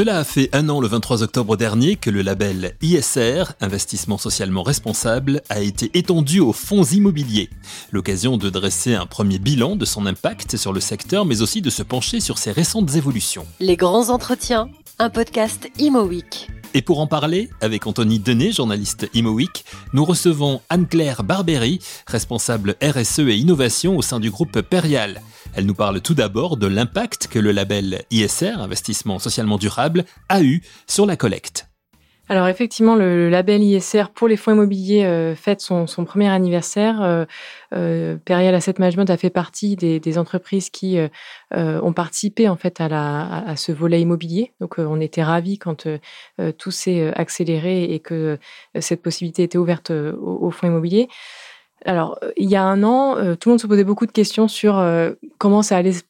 Cela a fait un an le 23 octobre dernier que le label ISR, Investissement socialement responsable, a été étendu aux fonds immobiliers. L'occasion de dresser un premier bilan de son impact sur le secteur, mais aussi de se pencher sur ses récentes évolutions. Les grands entretiens, un podcast Imo Week. Et pour en parler, avec Anthony Denet, journaliste ImoWeek, nous recevons Anne-Claire Barberi, responsable RSE et innovation au sein du groupe Perial. Elle nous parle tout d'abord de l'impact que le label ISR, Investissement socialement durable, a eu sur la collecte. Alors effectivement, le, label ISR pour les fonds immobiliers euh, fête son, premier anniversaire. Euh, euh, Perial Asset Management a fait partie des, entreprises qui ont participé en fait à, ce volet immobilier. Donc on était ravis quand tout s'est accéléré et que cette possibilité était ouverte aux, fonds immobiliers. Alors, il y a un an, tout le monde se posait beaucoup de questions sur comment ça allait se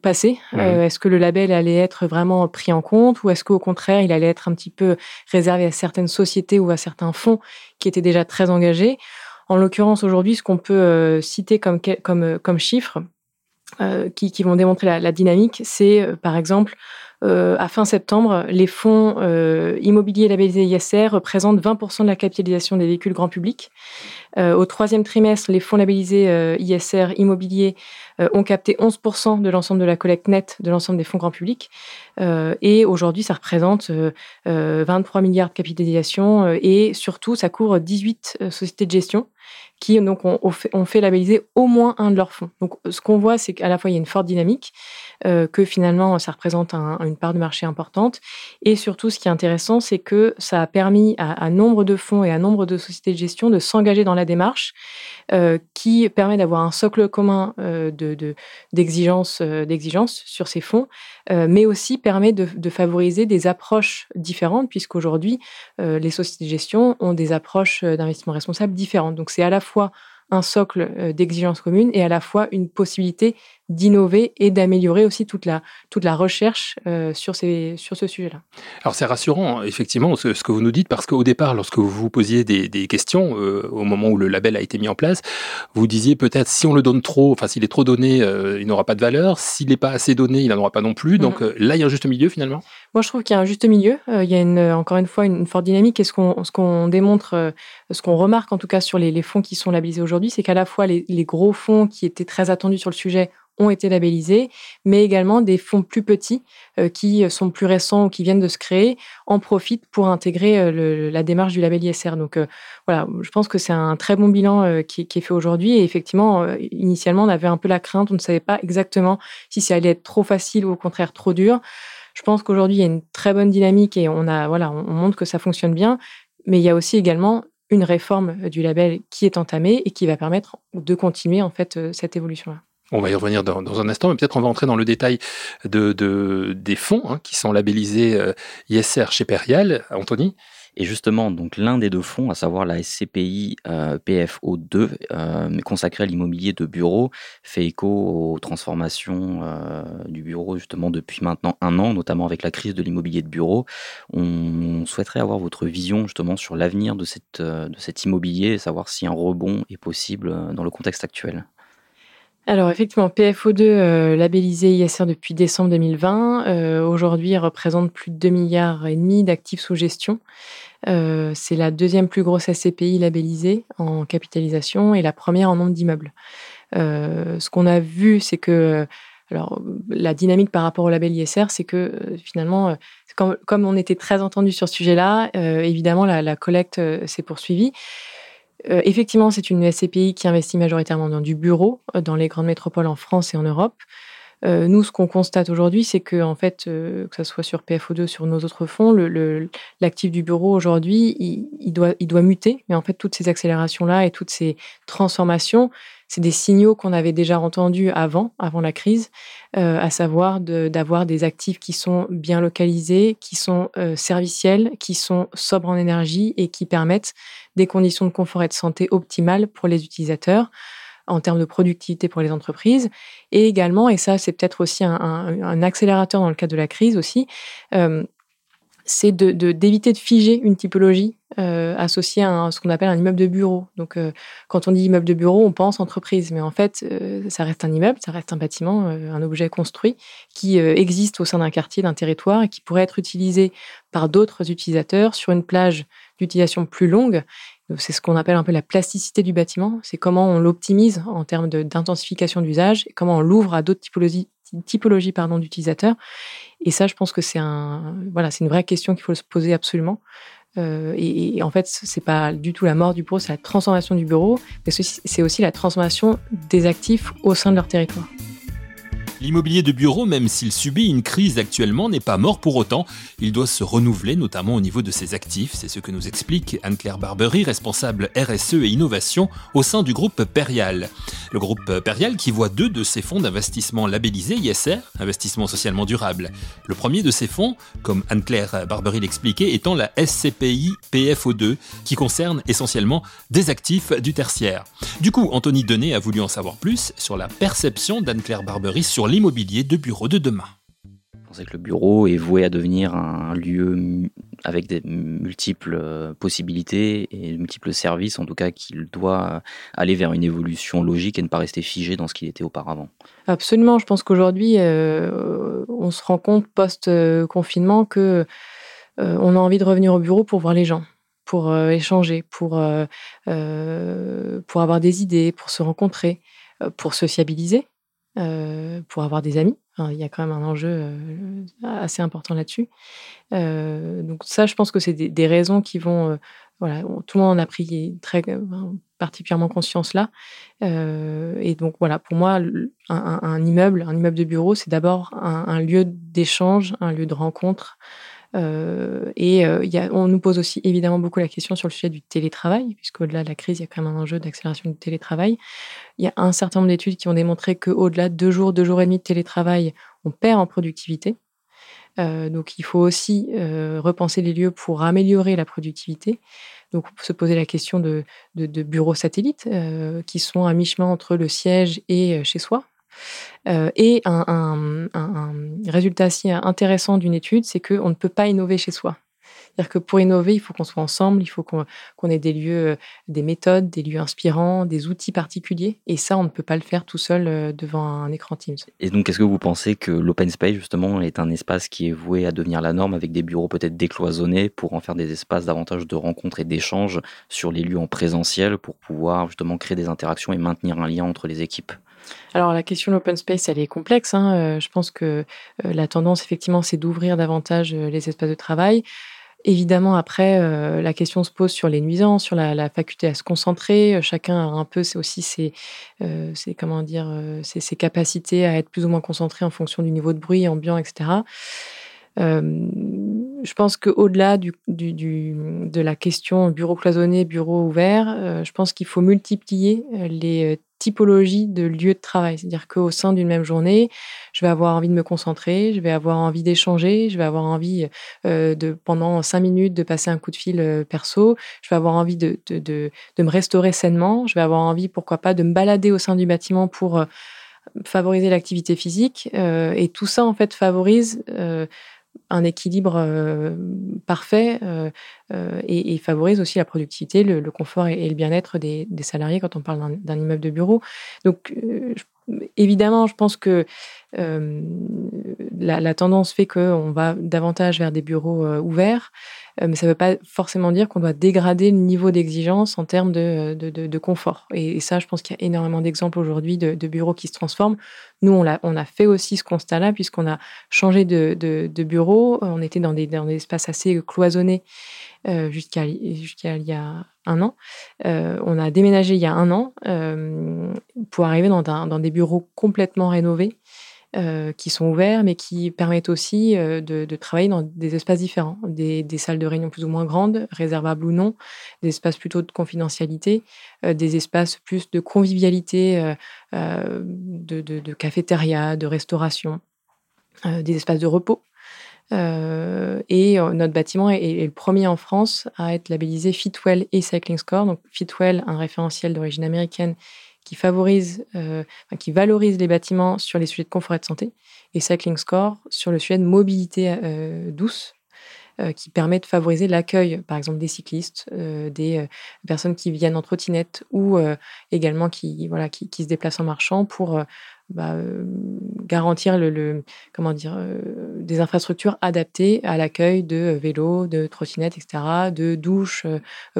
passé euh, Est-ce que le label allait être vraiment pris en compte ou est-ce qu'au contraire, il allait être un petit peu réservé à certaines sociétés ou à certains fonds qui étaient déjà très engagés? En l'occurrence, aujourd'hui, ce qu'on peut euh, citer comme, comme, euh, comme chiffres qui, qui, vont démontrer la, la dynamique, c'est par exemple à fin septembre, les fonds immobiliers labellisés ISR représentent 20% de la capitalisation des véhicules grand public. au troisième trimestre, les fonds labellisés ISR immobiliers euh, ont capté 11% de l'ensemble de la collecte nette de l'ensemble des fonds grand public. Euh, et aujourd'hui, ça représente 23 euh, milliards de capitalisation et surtout, ça couvre 18 sociétés de gestion qui donc ont, fait, labelliser au moins un de leurs fonds. Donc ce qu'on voit, c'est qu'à la fois il y a une forte dynamique, que finalement ça représente une part de marché importante, et surtout ce qui est intéressant, c'est que ça a permis à, nombre de fonds et à nombre de sociétés de gestion de s'engager dans la démarche, qui permet d'avoir un socle commun de d'exigences de, sur ces fonds, mais aussi permet de, favoriser des approches différentes, puisqu'aujourd'hui, les sociétés de gestion ont des approches d'investissement responsable différentes. Donc c'est à la fois un socle d'exigences communes et à la fois une possibilité d'innover et d'améliorer aussi toute la, toute la recherche euh, sur, ces, sur ce sujet-là. Alors c'est rassurant, effectivement, ce, que vous nous dites, parce qu'au départ, lorsque vous vous posiez des, des questions, euh, au moment où le label a été mis en place, vous disiez peut-être si on le donne trop, enfin s'il est trop donné, euh, il n'aura pas de valeur, s'il n'est pas assez donné, il n'en aura pas non plus. Donc mm. là, il y a un juste milieu finalement? Moi, je trouve qu'il y a un juste milieu. il y a une, encore une fois une, forte dynamique et ce qu'on, qu'on démontre, ce qu'on remarque en tout cas sur les, les fonds qui sont labellisés aujourd'hui, c'est qu'à la fois les, les gros fonds qui étaient très attendus sur le sujet ont été labellisés, mais également des fonds plus petits euh, qui sont plus récents ou qui viennent de se créer en profitent pour intégrer euh, la démarche du label ISR. Donc euh, voilà, je pense que c'est un très bon bilan qui, est fait aujourd'hui. Et effectivement, initialement, on avait un peu la crainte, on ne savait pas exactement si ça allait être trop facile ou au contraire trop dur. Je pense qu'aujourd'hui, il y a une très bonne dynamique et on a voilà, on montre que ça fonctionne bien. Mais il y a aussi également une réforme du label qui est entamée et qui va permettre de continuer en fait cette évolution-là. On va y revenir dans, un instant, mais peut-être on va entrer dans le détail de, des fonds hein, qui sont labellisés euh, ISR chez Perial. Anthony? Et justement, donc l'un des deux fonds, à savoir la SCPI euh, PFO2, euh, consacré à l'immobilier de bureau, fait écho aux transformations du bureau justement depuis maintenant un an, notamment avec la crise de l'immobilier de bureau. On souhaiterait avoir votre vision justement sur l'avenir de, de cet immobilier et savoir si un rebond est possible dans le contexte actuel. Alors effectivement, PFO2 euh, labellisé ISR depuis décembre 2020, euh, aujourd'hui représente plus de 2 milliards et demi d'actifs sous gestion. Euh, c'est la deuxième plus grosse SCPI labellisée en capitalisation et la première en nombre d'immeubles. ce qu'on a vu, c'est que alors la dynamique par rapport au label ISR, c'est que finalement, comme, on était très entendu sur ce sujet-là, évidemment la, la collecte s'est poursuivie. Euh, effectivement, c'est une SCPI qui investit majoritairement dans du bureau, euh, dans les grandes métropoles en France et en Europe. Euh, nous, ce qu'on constate aujourd'hui, c'est que, en fait, que ce soit sur PFO2, sur nos autres fonds, l'actif du bureau aujourd'hui, il, doit, il doit muter. Mais en fait, toutes ces accélérations-là et toutes ces transformations, c'est des signaux qu'on avait déjà entendus avant, avant la crise, euh, à savoir d'avoir des actifs qui sont bien localisés, qui sont euh, serviciels, qui sont sobres en énergie et qui permettent des conditions de confort et de santé optimales pour les utilisateurs en termes de productivité pour les entreprises. Et également, et ça c'est peut-être aussi un, accélérateur dans le cadre de la crise aussi, euh, c'est de, d'éviter de, figer une typologie euh, associée à, ce qu'on appelle un immeuble de bureau. Donc, euh, quand on dit immeuble de bureau, on pense entreprise, mais en fait, euh, ça reste un immeuble, ça reste un bâtiment, un objet construit qui existe au sein d'un quartier, d'un territoire et qui pourrait être utilisé par d'autres utilisateurs sur une plage d'utilisation plus longue. C'est ce qu'on appelle un peu la plasticité du bâtiment. C'est comment on l'optimise en termes d'intensification d'usage comment on l'ouvre à d'autres typologies, typologie pardon d'utilisateurs. Et ça, je pense que c'est un voilà, une vraie question qu'il faut se poser absolument. Euh, et, en fait, c'est pas du tout la mort du bureau, c'est la transformation du bureau, mais c'est aussi la transformation des actifs au sein de leur territoire. L'immobilier de bureau, même s'il subit une crise actuellement, n'est pas mort pour autant. Il doit se renouveler, notamment au niveau de ses actifs. C'est ce que nous explique Anne-Claire Barbery, responsable RSE et innovation au sein du groupe Perial. Le groupe Perial qui voit deux de ses fonds d'investissement labellisés ISR, investissement socialement durable. Le premier de ces fonds, comme Anne-Claire Barbery l'expliquait, étant la SCPI PFO2, qui concerne essentiellement des actifs du tertiaire. Du coup, Anthony Denet a voulu en savoir plus sur la perception d'Anne-Claire Barbery sur l'immobilier de bureau de demain. Je pensais que le bureau est voué à devenir un lieu avec des multiples euh, possibilités et multiples services, en tout cas qu'il doit aller vers une évolution logique et ne pas rester figé dans ce qu'il était auparavant. Absolument, je pense qu'aujourd'hui, euh, on se rend compte post-confinement que euh, on a envie de revenir au bureau pour voir les gens pour échanger, pour, pour avoir des idées, pour se rencontrer, pour sociabiliser. Euh, pour avoir des amis. il y a quand même un enjeu euh, assez important là-dessus. Euh, donc ça, je pense que c'est des, raisons qui vont... voilà, tout le monde en a pris très particulièrement conscience là. et donc voilà, pour moi, un, immeuble, un immeuble de bureau, c'est d'abord un, lieu d'échange, un lieu de rencontre, euh, et euh, on nous pose aussi évidemment beaucoup la question sur le sujet du télétravail, puisqu'au-delà de la crise, il y a quand même un enjeu d'accélération du télétravail. Il y a un certain nombre d'études qui ont démontré qu'au-delà de deux jours, deux jours et demi de télétravail, on perd en productivité. Euh, donc il faut aussi repenser les lieux pour améliorer la productivité. Donc se poser la question de, de, bureaux satellites qui sont à mi-chemin entre le siège et chez soi. Euh, et un, résultat assez intéressant d'une étude, c'est qu'on ne peut pas innover chez soi. C'est-à-dire que pour innover, il faut qu'on soit ensemble, il faut qu'on ait des lieux, des méthodes, des lieux inspirants, des outils particuliers. Et ça, on ne peut pas le faire tout seul euh, devant un écran Teams. Et donc, est-ce que vous pensez que l'open space, justement, est un espace qui est voué à devenir la norme avec des bureaux peut-être décloisonnés pour en faire des espaces davantage de rencontres et d'échanges sur les lieux en présentiel pour pouvoir justement créer des interactions et maintenir un lien entre les équipes? Alors la question de l'open space, elle est complexe. Hein. Euh, je pense que euh, la tendance, effectivement, c'est d'ouvrir davantage euh, les espaces de travail. Évidemment, après, la question se pose sur les nuisances, sur la, faculté à se concentrer. Chacun a un peu, aussi ses, comment dire, ses, capacités à être plus ou moins concentré en fonction du niveau de bruit ambiant, etc. je pense qu'au-delà du, de la question bureau cloisonné, bureau ouvert, je pense qu'il faut multiplier les typologie de lieu de travail. C'est-à-dire qu'au sein d'une même journée, je vais avoir envie de me concentrer, je vais avoir envie d'échanger, je vais avoir envie euh, de, pendant cinq minutes, de passer un coup de fil euh, perso, je vais avoir envie de, de, de, me restaurer sainement, je vais avoir envie, pourquoi pas, de me balader au sein du bâtiment pour euh, favoriser l'activité physique. et tout ça, en fait, favorise un équilibre euh, parfait euh, euh, et, favorise aussi la productivité, le, confort et, le bien-être des, salariés quand on parle d'un immeuble de bureau. Donc, évidemment, je pense que la, tendance fait qu'on va davantage vers des bureaux ouverts. Euh, mais ça ne veut pas forcément dire qu'on doit dégrader le niveau d'exigence en termes de, de, confort. Et, ça, je pense qu'il y a énormément d'exemples aujourd'hui de, bureaux qui se transforment. Nous, on a, fait aussi ce constat-là, puisqu'on a changé de, bureau. On était dans des, espaces assez cloisonnés euh, jusqu'à il y a un an. Euh, on a déménagé il y a un an pour arriver dans, des bureaux complètement rénovés euh, qui sont ouverts, mais qui permettent aussi euh, de, travailler dans des espaces différents, des, salles de réunion plus ou moins grandes, réservables ou non, des espaces plutôt de confidentialité, euh, des espaces plus de convivialité, de, de, cafétéria, de restauration, des espaces de repos. et notre bâtiment est, le premier en France à être labellisé Fitwell et Cycling Score. Donc Fitwell, un référentiel d'origine américaine qui favorise, euh, qui valorise les bâtiments sur les sujets de confort et de santé, et Cycling Score sur le sujet de mobilité euh, douce. qui permet de favoriser l'accueil, par exemple, des cyclistes, des personnes qui viennent en trottinette ou également qui, voilà, qui, qui, se déplacent en marchant pour bah, garantir le, comment dire, des infrastructures adaptées à l'accueil de vélos, de trottinettes, etc., de douches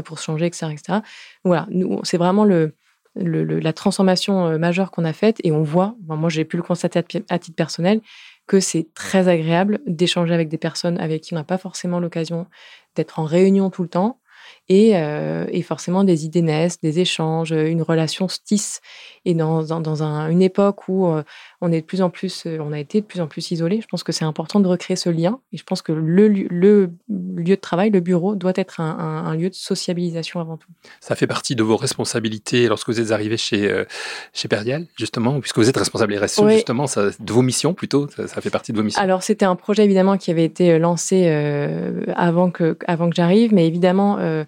pour se changer, etc. etc. Voilà, c'est vraiment le, la transformation majeure qu'on a faite et on voit, moi j'ai pu le constater à, titre personnel, que c'est très agréable d'échanger avec des personnes avec qui on n'a pas forcément l'occasion d'être en réunion tout le temps euh, et, forcément, des idées naissent, des échanges, une relation se tisse. Et dans, dans, une époque où euh, on est de plus en plus, euh, on a été de plus en plus isolé, je pense que c'est important de recréer ce lien. Et je pense que le lieu de travail, le bureau, doit être un, lieu de sociabilisation avant tout. Ça fait partie de vos responsabilités lorsque vous êtes arrivé chez, chez Perial, justement, puisque vous êtes responsable RSE, justement, ça, de vos missions plutôt, ça, fait partie de vos missions. Alors, c'était un projet évidemment qui avait été lancé avant que, avant que j'arrive, mais évidemment, euh,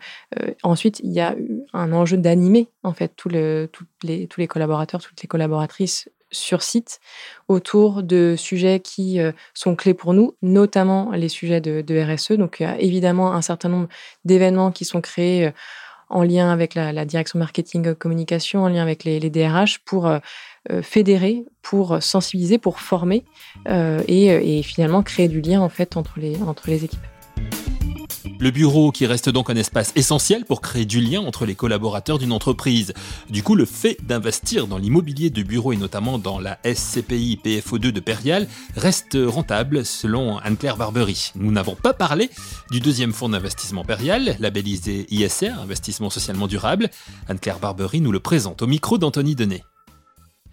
ensuite, il y a eu un enjeu d'animer en fait tous les, tous les collaborateurs, toutes les collaboratrices sur site autour de sujets qui euh, sont clés pour nous, notamment les sujets de, RSE. Donc, il y a évidemment un certain nombre d'événements qui sont créés euh, en lien avec la, direction marketing communication, en lien avec les, DRH pour fédérer, pour sensibiliser, pour former et, et, finalement créer du lien en fait entre les, entre les équipes. Le bureau qui reste donc un espace essentiel pour créer du lien entre les collaborateurs d'une entreprise. Du coup, le fait d'investir dans l'immobilier de bureau et notamment dans la SCPI PFO2 de Perial reste rentable selon Anne-Claire Barbery. Nous n'avons pas parlé du deuxième fonds d'investissement Perial, labellisé ISR, investissement socialement durable. Anne-Claire Barbery nous le présente au micro d'Anthony Denet.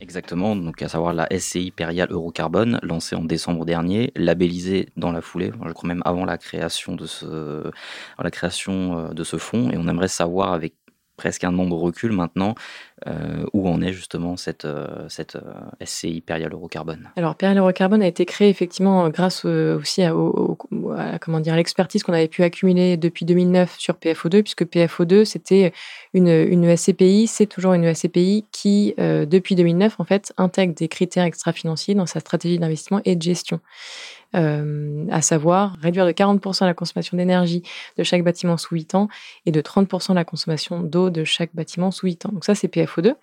Exactement, donc à savoir la SCI Perial Eurocarbone, lancée en décembre dernier, labellisée dans la foulée, je crois même avant la création de ce, la création euh, de ce fonds, et on aimerait savoir avec presque un nombre recul maintenant, euh, où en est justement cette, euh, cette euh, SCI Perial Eurocarbone? Alors, Perial Eurocarbone a été créé effectivement grâce aussi à, l'expertise qu'on avait pu accumuler depuis 2009 sur PFO2, puisque PFO2, c'était une, une SCPI, c'est toujours une SCPI qui, depuis 2009, en fait, intègre des critères extra-financiers dans sa stratégie d'investissement et de gestion. Euh, à savoir réduire de 40% la consommation d'énergie de chaque bâtiment sous 8 ans et de 30% la consommation d'eau de chaque bâtiment sous 8 ans. Donc ça, c'est PFO2.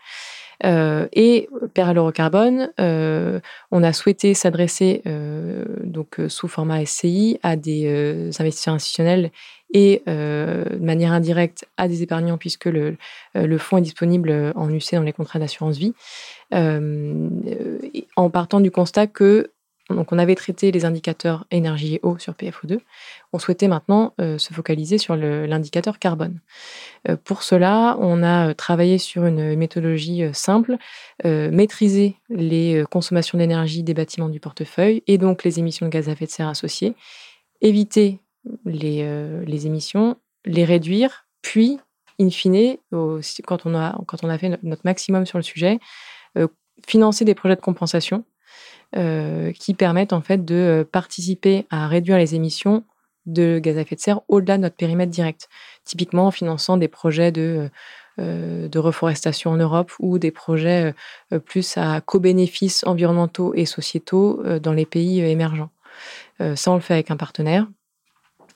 Euh, et Père Carbone, euh, on a souhaité s'adresser euh, donc sous format SCI à des investisseurs institutionnels et de manière indirecte à des épargnants puisque le, le fonds est disponible en UC dans les contrats d'assurance vie, en partant du constat que donc, on avait traité les indicateurs énergie et eau sur PFO2. On souhaitait maintenant euh, se focaliser sur l'indicateur carbone. Euh, pour cela, on a euh, travaillé sur une méthodologie simple, maîtriser les consommations d'énergie des bâtiments du portefeuille et donc les émissions de gaz à effet de serre associées, éviter les, émissions, les réduire, puis, in fine, quand on a fait notre maximum sur le sujet, financer des projets de compensation euh, qui permettent en fait de euh, participer à réduire les émissions de gaz à effet de serre au-delà de notre périmètre direct. Typiquement en finançant des projets de, euh, de reforestation en Europe ou des projets plus à co-bénéfices environnementaux et sociétaux dans les pays émergents. ça, on le fait avec un partenaire.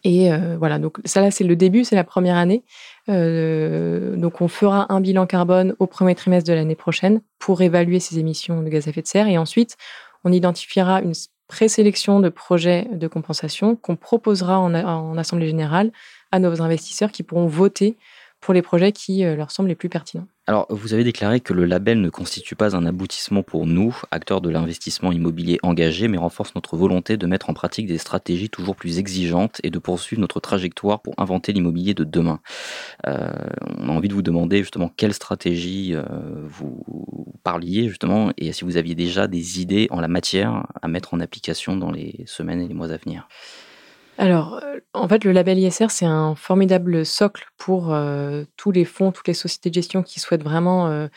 Et voilà, donc ça là, c'est le début, c'est la première année. donc on fera un bilan carbone au premier trimestre de l'année prochaine pour évaluer ces émissions de gaz à effet de serre. Et ensuite, on identifiera une présélection de projets de compensation qu'on proposera en, Assemblée générale à nos investisseurs qui pourront voter pour les projets qui euh, leur semblent les plus pertinents. Alors, vous avez déclaré que le label ne constitue pas un aboutissement pour nous, acteurs de l'investissement immobilier engagé, mais renforce notre volonté de mettre en pratique des stratégies toujours plus exigeantes et de poursuivre notre trajectoire pour inventer l'immobilier de demain. Euh, on a envie de vous demander justement quelle stratégie euh, vous parliez justement et si vous aviez déjà des idées en la matière à mettre en application dans les semaines et les mois à venir. Alors, euh, en fait, le label ISR, c'est un formidable socle pour euh, tous les fonds, toutes les sociétés de gestion qui souhaitent vraiment euh,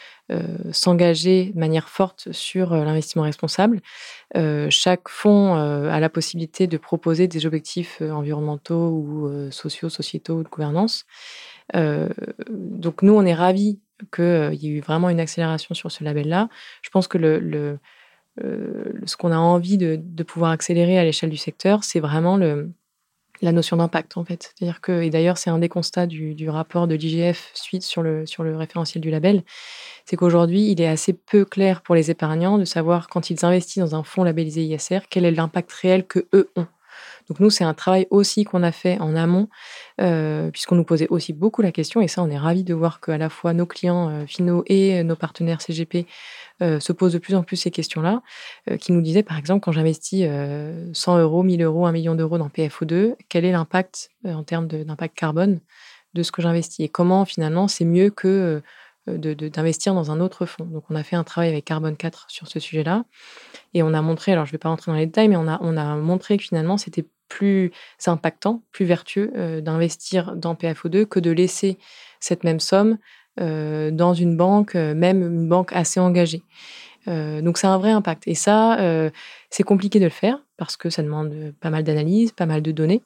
s'engager de manière forte sur l'investissement responsable. chaque fonds a la possibilité de proposer des objectifs environnementaux ou sociaux, sociétaux ou de gouvernance. donc, nous, on est ravis qu'il y ait eu vraiment une accélération sur ce label-là. Je pense que ce qu'on a envie de pouvoir accélérer à l'échelle du secteur, c'est vraiment le la notion d'impact en fait. C'est-à-dire que, et d'ailleurs c'est un des constats du, rapport de l'IGF suite sur le, sur le référentiel du label, c'est qu'aujourd'hui il est assez peu clair pour les épargnants de savoir quand ils investissent dans un fonds labellisé ISR, quel est l'impact réel que eux ont. Donc nous, c'est un travail aussi qu'on a fait en amont, euh, puisqu'on nous posait aussi beaucoup la question, et ça, on est ravis de voir qu'à la fois nos clients euh, finaux et nos partenaires CGP euh, se posent de plus en plus ces questions-là, qui nous disaient, par exemple, quand j'investis 100 euros, 1000 euros, 1 million d'euros dans PFO2, quel est l'impact en termes d'impact carbone de ce que j'investis et comment finalement c'est mieux que d'investir dans un autre fonds. Donc, on a fait un travail avec Carbone 4 sur ce sujet-là. Et on a montré, alors je ne vais pas rentrer dans les détails, mais on a, on a montré que finalement, c'était plus impactant, plus vertueux euh, d'investir dans PFO2 que de laisser cette même somme euh, dans une banque, euh, même une banque assez engagée. donc c'est un vrai impact. Et ça, c'est compliqué de le faire parce que ça demande pas mal d'analyse, pas mal de données.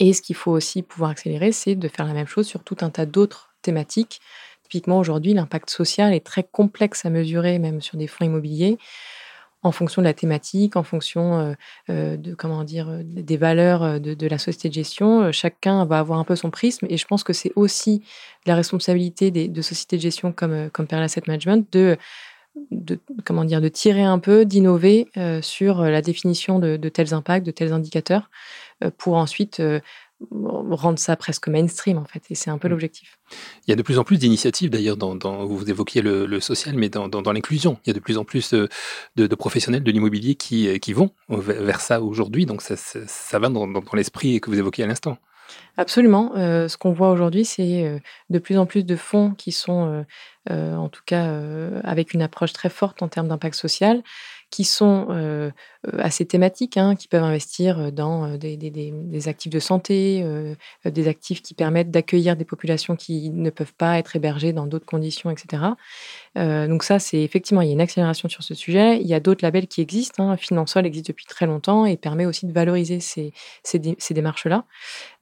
Et ce qu'il faut aussi pouvoir accélérer, c'est de faire la même chose sur tout un tas d'autres thématiques. Typiquement, aujourd'hui, l'impact social est très complexe à mesurer, même sur des fonds immobiliers en fonction de la thématique, en fonction euh, euh, de comment dire euh, des valeurs de, la société de gestion. Chacun va avoir un peu son prisme et je pense que c'est aussi la responsabilité des, de sociétés de gestion comme comme Perla Asset Management de comment dire de tirer un peu, d'innover sur la définition de, tels impacts, de tels indicateurs, pour ensuite rendre ça presque mainstream en fait. Et c'est un peu mm. l'objectif. Il y a de plus en plus d'initiatives d'ailleurs, dans, vous évoquiez le, social, mais dans, l'inclusion. Il y a de plus en plus de, professionnels de l'immobilier qui, qui vont vers ça aujourd'hui. Donc ça, ça, va dans, l'esprit que vous évoquiez à l'instant. Absolument. Euh, ce qu'on voit aujourd'hui, c'est euh, de plus en plus de fonds qui sont, euh, en tout cas, avec une approche très forte en termes d'impact social, qui sont assez thématiques, hein, qui peuvent investir dans des, actifs de santé, des actifs qui permettent d'accueillir des populations qui ne peuvent pas être hébergées dans d'autres conditions, etc. donc ça, c'est effectivement, il y a une accélération sur ce sujet. Il y a d'autres labels qui existent. Hein. Existe depuis très longtemps et permet aussi de valoriser ces, ces démarches-là.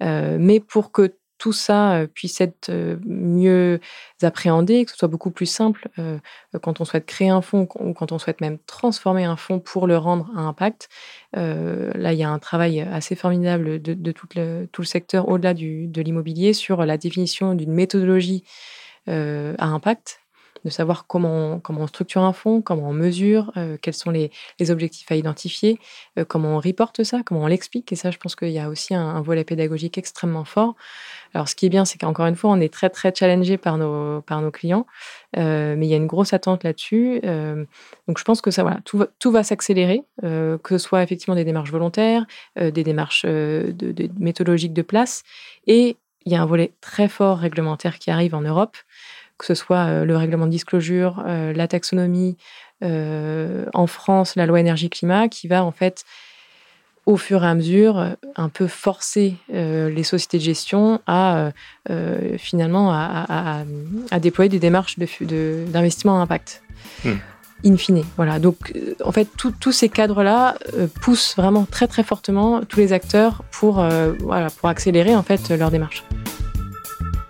mais pour que tout ça euh, puisse être euh, mieux appréhendé, que ce soit beaucoup plus simple euh, quand on souhaite créer un fonds ou quand on souhaite même transformer un fonds pour le rendre à impact. là, il y a un travail assez formidable de, tout, le, tout, le, secteur au-delà de l'immobilier sur la définition d'une méthodologie à impact de savoir comment, comment on structure un fonds, comment on mesure, euh, quels sont les, objectifs à identifier, euh, comment on reporte ça, comment on l'explique. Et ça, je pense qu'il y a aussi un, volet pédagogique extrêmement fort. Alors, ce qui est bien, c'est qu'encore une fois, on est très, très challengé par nos, par nos clients, euh, mais il y a une grosse attente là-dessus. donc, je pense que ça, voilà, tout va, tout va s'accélérer, que ce soit effectivement des démarches volontaires, des démarches de, de méthodologiques de place, et il y a un volet très fort réglementaire qui arrive en Europe que ce soit euh, le règlement de disclosure, euh, la taxonomie, euh, en France, la loi énergie-climat, qui va en fait au fur et à mesure, un peu forcer les sociétés de gestion à finalement à, déployer des démarches d'investissement de, à impact. Hmm. In fine, voilà. Donc, en fait, tous ces cadres-là poussent vraiment très très fortement tous les acteurs pour voilà pour accélérer en fait leur démarche.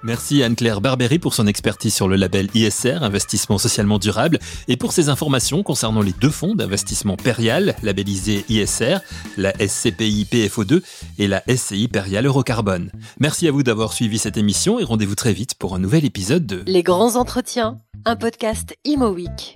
Merci Anne-Claire Barbery pour son expertise sur le label ISR, investissement socialement durable, et pour ses informations concernant les deux fonds d'investissement Perial, labellisés ISR, la SCPI PFO2 et la SCI Perial Eurocarbone. Merci à vous d'avoir suivi cette émission et rendez-vous très vite pour un nouvel épisode de Les grands entretiens, un podcast Imo Week.